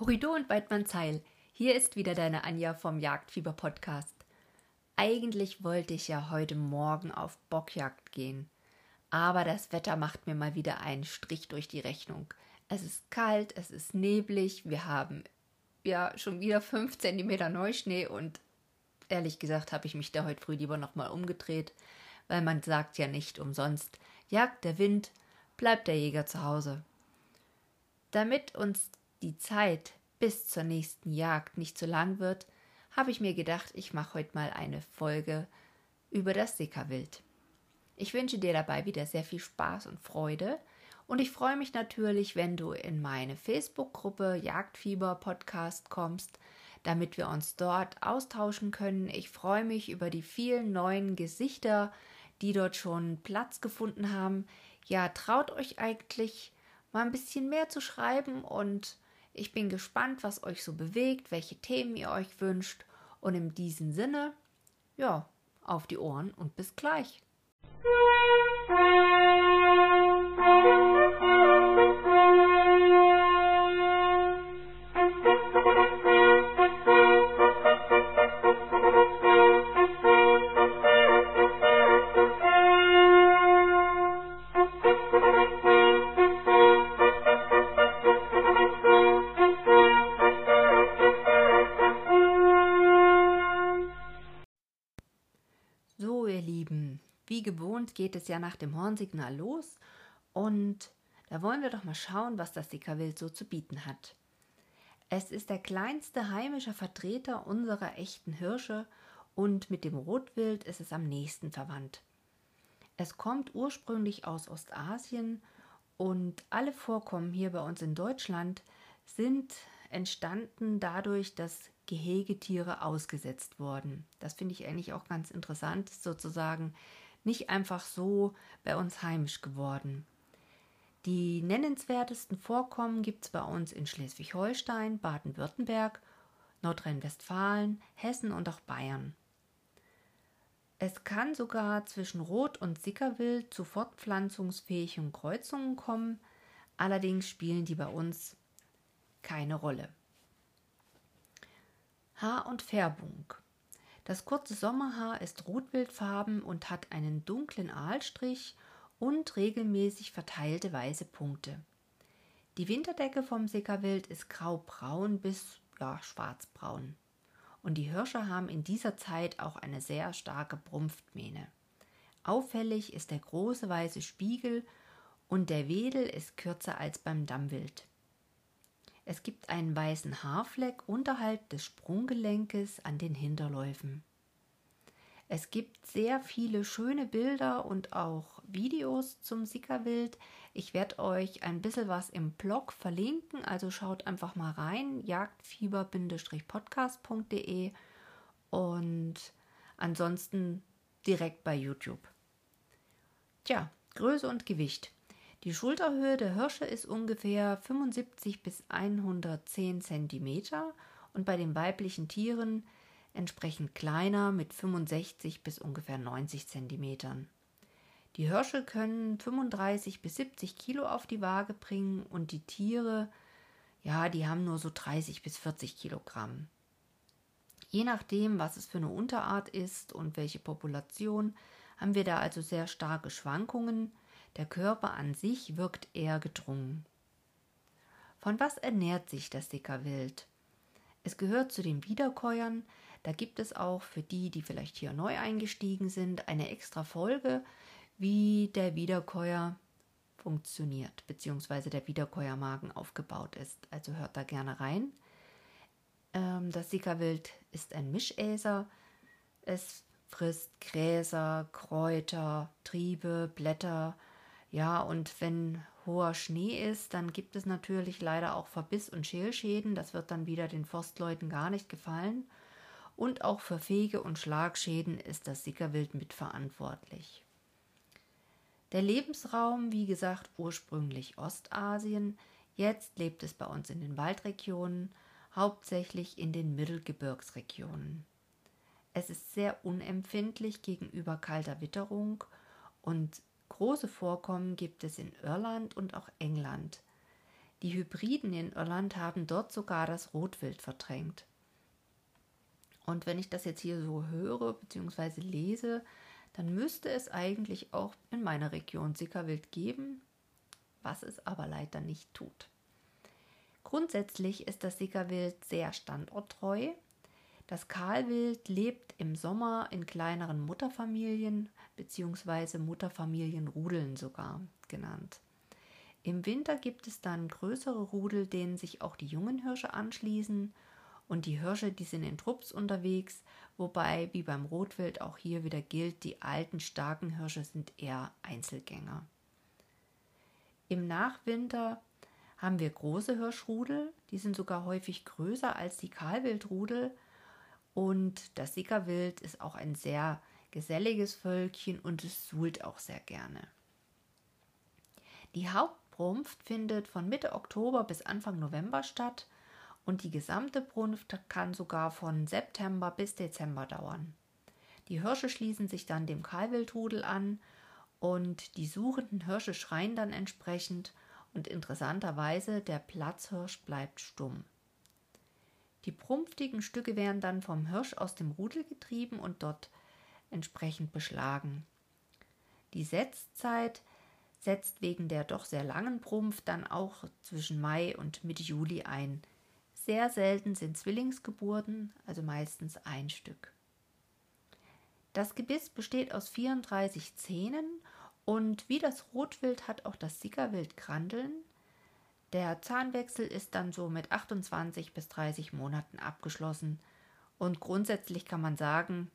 Horido und Weidmannsheil, hier ist wieder deine Anja vom Jagdfieber Podcast. Eigentlich wollte ich ja heute Morgen auf Bockjagd gehen, aber das Wetter macht mir mal wieder einen Strich durch die Rechnung. Es ist kalt, es ist neblig, wir haben ja schon wieder 5 cm Neuschnee und ehrlich gesagt habe ich mich da heute früh lieber nochmal umgedreht, weil man sagt ja nicht umsonst, jagt der Wind, bleibt der Jäger zu Hause. Damit uns die Zeit bis zur nächsten Jagd nicht zu lang wird, habe ich mir gedacht, ich mache heute mal eine Folge über das Sickerwild. Ich wünsche dir dabei wieder sehr viel Spaß und Freude und ich freue mich natürlich, wenn du in meine Facebook-Gruppe Jagdfieber Podcast kommst, damit wir uns dort austauschen können. Ich freue mich über die vielen neuen Gesichter, die dort schon Platz gefunden haben. Ja, traut euch eigentlich mal ein bisschen mehr zu schreiben und ich bin gespannt, was euch so bewegt, welche Themen ihr euch wünscht und in diesem Sinne, ja, auf die Ohren und bis gleich. Gewohnt geht es ja nach dem Hornsignal los und da wollen wir doch mal schauen, was das Dickerwild so zu bieten hat. Es ist der kleinste heimische Vertreter unserer echten Hirsche und mit dem Rotwild ist es am nächsten verwandt. Es kommt ursprünglich aus Ostasien und alle Vorkommen hier bei uns in Deutschland sind entstanden dadurch, dass Gehegetiere ausgesetzt wurden. Das finde ich eigentlich auch ganz interessant, sozusagen nicht einfach so bei uns heimisch geworden. Die nennenswertesten Vorkommen gibt es bei uns in Schleswig-Holstein, Baden-Württemberg, Nordrhein-Westfalen, Hessen und auch Bayern. Es kann sogar zwischen Rot- und Sickerwild zu fortpflanzungsfähigen Kreuzungen kommen, allerdings spielen die bei uns keine Rolle. Haar- und Färbung. Das kurze Sommerhaar ist rotwildfarben und hat einen dunklen Aalstrich und regelmäßig verteilte weiße Punkte. Die Winterdecke vom Sickerwild ist graubraun bis ja, schwarzbraun. Und die Hirsche haben in dieser Zeit auch eine sehr starke Brumpftmähne. Auffällig ist der große weiße Spiegel und der Wedel ist kürzer als beim Dammwild. Es gibt einen weißen Haarfleck unterhalb des Sprunggelenkes an den Hinterläufen. Es gibt sehr viele schöne Bilder und auch Videos zum Sickerwild. Ich werde euch ein bisschen was im Blog verlinken, also schaut einfach mal rein, jagdfieber-podcast.de und ansonsten direkt bei YouTube. Tja, Größe und Gewicht. Die Schulterhöhe der Hirsche ist ungefähr 75 bis 110 cm und bei den weiblichen Tieren entsprechend kleiner mit 65 bis ungefähr 90 cm. Die Hirsche können 35 bis 70 Kilo auf die Waage bringen und die Tiere, ja, die haben nur so 30 bis 40 Kilogramm. Je nachdem, was es für eine Unterart ist und welche Population, haben wir da also sehr starke Schwankungen. Der Körper an sich wirkt eher gedrungen. Von was ernährt sich das Dickerwild? Es gehört zu den Wiederkäuern. Da gibt es auch für die, die vielleicht hier neu eingestiegen sind, eine extra Folge, wie der Wiederkäuer funktioniert, beziehungsweise der Wiederkäuermagen aufgebaut ist. Also hört da gerne rein. Ähm, das Sickerwild ist ein Mischäser. Es frisst Gräser, Kräuter, Triebe, Blätter, ja, und wenn hoher Schnee ist, dann gibt es natürlich leider auch Verbiss- und Schälschäden. Das wird dann wieder den Forstleuten gar nicht gefallen. Und auch für Fege- und Schlagschäden ist das Sickerwild mitverantwortlich. Der Lebensraum, wie gesagt, ursprünglich Ostasien. Jetzt lebt es bei uns in den Waldregionen, hauptsächlich in den Mittelgebirgsregionen. Es ist sehr unempfindlich gegenüber kalter Witterung und Große Vorkommen gibt es in Irland und auch England. Die Hybriden in Irland haben dort sogar das Rotwild verdrängt. Und wenn ich das jetzt hier so höre bzw. lese, dann müsste es eigentlich auch in meiner Region Sickerwild geben, was es aber leider nicht tut. Grundsätzlich ist das Sickerwild sehr standorttreu. Das Kahlwild lebt im Sommer in kleineren Mutterfamilien bzw. Mutterfamilienrudeln sogar genannt. Im Winter gibt es dann größere Rudel, denen sich auch die jungen Hirsche anschließen und die Hirsche, die sind in Trupps unterwegs, wobei wie beim Rotwild auch hier wieder gilt, die alten starken Hirsche sind eher Einzelgänger. Im Nachwinter haben wir große Hirschrudel, die sind sogar häufig größer als die Kahlwildrudel und das Sickerwild ist auch ein sehr geselliges Völkchen und es suhlt auch sehr gerne. Die Hauptbrunft findet von Mitte Oktober bis Anfang November statt und die gesamte Brunft kann sogar von September bis Dezember dauern. Die Hirsche schließen sich dann dem Kahlwildrudel an und die suchenden Hirsche schreien dann entsprechend und interessanterweise der Platzhirsch bleibt stumm. Die prumpftigen Stücke werden dann vom Hirsch aus dem Rudel getrieben und dort entsprechend beschlagen. Die Setzzeit setzt wegen der doch sehr langen Prumpf dann auch zwischen Mai und Mitte Juli ein. Sehr selten sind Zwillingsgeburten, also meistens ein Stück. Das Gebiss besteht aus 34 Zähnen und wie das Rotwild hat auch das Sickerwild Krandeln. Der Zahnwechsel ist dann so mit 28 bis 30 Monaten abgeschlossen und grundsätzlich kann man sagen,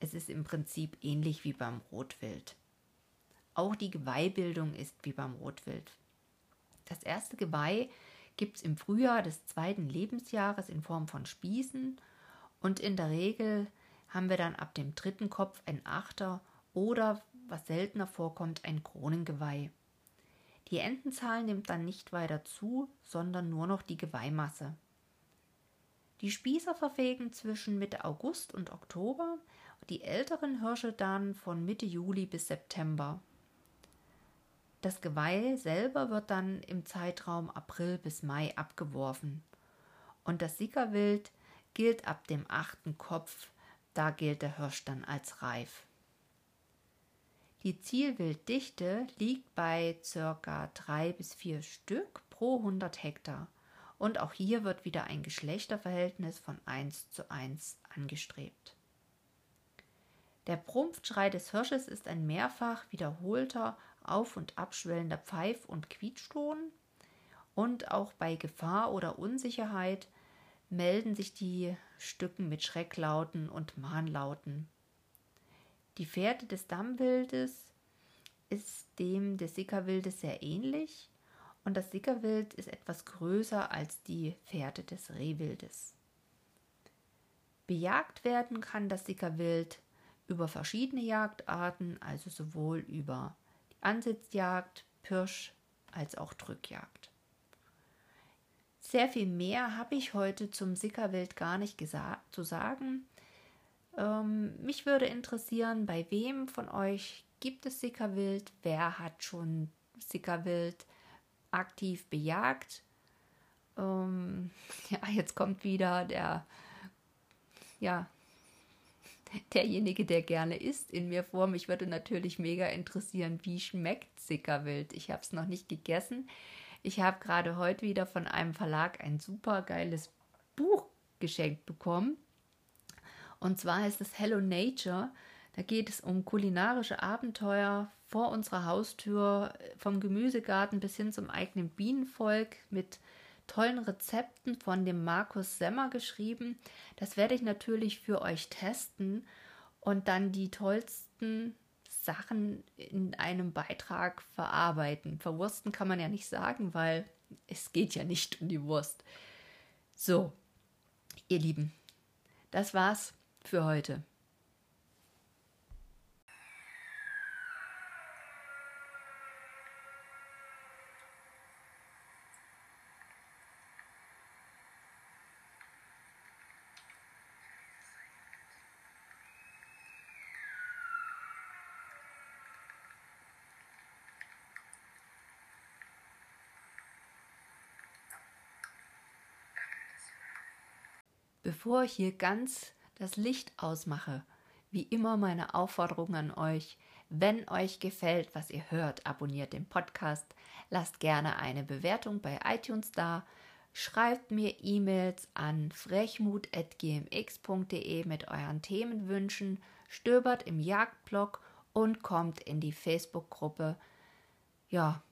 es ist im Prinzip ähnlich wie beim Rotwild. Auch die Geweihbildung ist wie beim Rotwild. Das erste Geweih gibt es im Frühjahr des zweiten Lebensjahres in Form von Spießen und in der Regel haben wir dann ab dem dritten Kopf ein Achter oder, was seltener vorkommt, ein Kronengeweih. Die Entenzahl nimmt dann nicht weiter zu, sondern nur noch die Geweihmasse. Die Spießer verfegen zwischen Mitte August und Oktober, die älteren Hirsche dann von Mitte Juli bis September. Das Geweih selber wird dann im Zeitraum April bis Mai abgeworfen. Und das Sickerwild gilt ab dem achten Kopf, da gilt der Hirsch dann als reif. Die Zielwilddichte liegt bei ca. 3 bis 4 Stück pro 100 Hektar. Und auch hier wird wieder ein Geschlechterverhältnis von 1 zu 1 angestrebt. Der Prumpfschrei des Hirsches ist ein mehrfach wiederholter auf- und abschwellender Pfeif- und Quietschton. Und auch bei Gefahr oder Unsicherheit melden sich die Stücken mit Schrecklauten und Mahnlauten. Die Fährte des Dammwildes ist dem des Sickerwildes sehr ähnlich und das Sickerwild ist etwas größer als die Fährte des Rehwildes. Bejagt werden kann das Sickerwild über verschiedene Jagdarten, also sowohl über Ansitzjagd, Pirsch als auch Drückjagd. Sehr viel mehr habe ich heute zum Sickerwild gar nicht zu sagen. Ähm, mich würde interessieren, bei wem von euch gibt es Sickerwild? Wer hat schon Sickerwild aktiv bejagt? Ähm, ja, jetzt kommt wieder der, ja, derjenige, der gerne isst, in mir vor. Mich würde natürlich mega interessieren, wie schmeckt Sickerwild. Ich habe es noch nicht gegessen. Ich habe gerade heute wieder von einem Verlag ein super geiles Buch geschenkt bekommen. Und zwar heißt es Hello Nature. Da geht es um kulinarische Abenteuer vor unserer Haustür, vom Gemüsegarten bis hin zum eigenen Bienenvolk mit tollen Rezepten von dem Markus Semmer geschrieben. Das werde ich natürlich für euch testen und dann die tollsten Sachen in einem Beitrag verarbeiten. Verwursten kann man ja nicht sagen, weil es geht ja nicht um die Wurst. So, ihr Lieben, das war's für heute. Bevor ich hier ganz das Licht ausmache, wie immer meine Aufforderung an euch, wenn euch gefällt, was ihr hört, abonniert den Podcast, lasst gerne eine Bewertung bei iTunes da, schreibt mir E-Mails an frechmut.gmx.de mit euren Themenwünschen, stöbert im Jagdblog und kommt in die Facebook-Gruppe. Ja,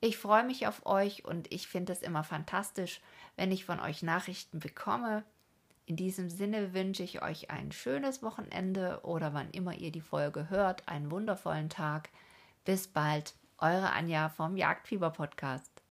ich freue mich auf euch und ich finde es immer fantastisch, wenn ich von euch Nachrichten bekomme. In diesem Sinne wünsche ich euch ein schönes Wochenende oder wann immer ihr die Folge hört, einen wundervollen Tag. Bis bald, eure Anja vom Jagdfieber Podcast.